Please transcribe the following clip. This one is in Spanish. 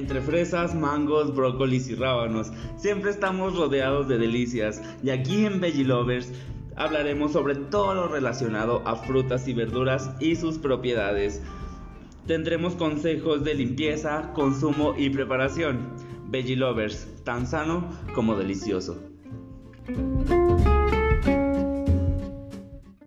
Entre fresas, mangos, brócolis y rábanos, siempre estamos rodeados de delicias y aquí en Veggie Lovers hablaremos sobre todo lo relacionado a frutas y verduras y sus propiedades. Tendremos consejos de limpieza, consumo y preparación. Veggie Lovers, tan sano como delicioso.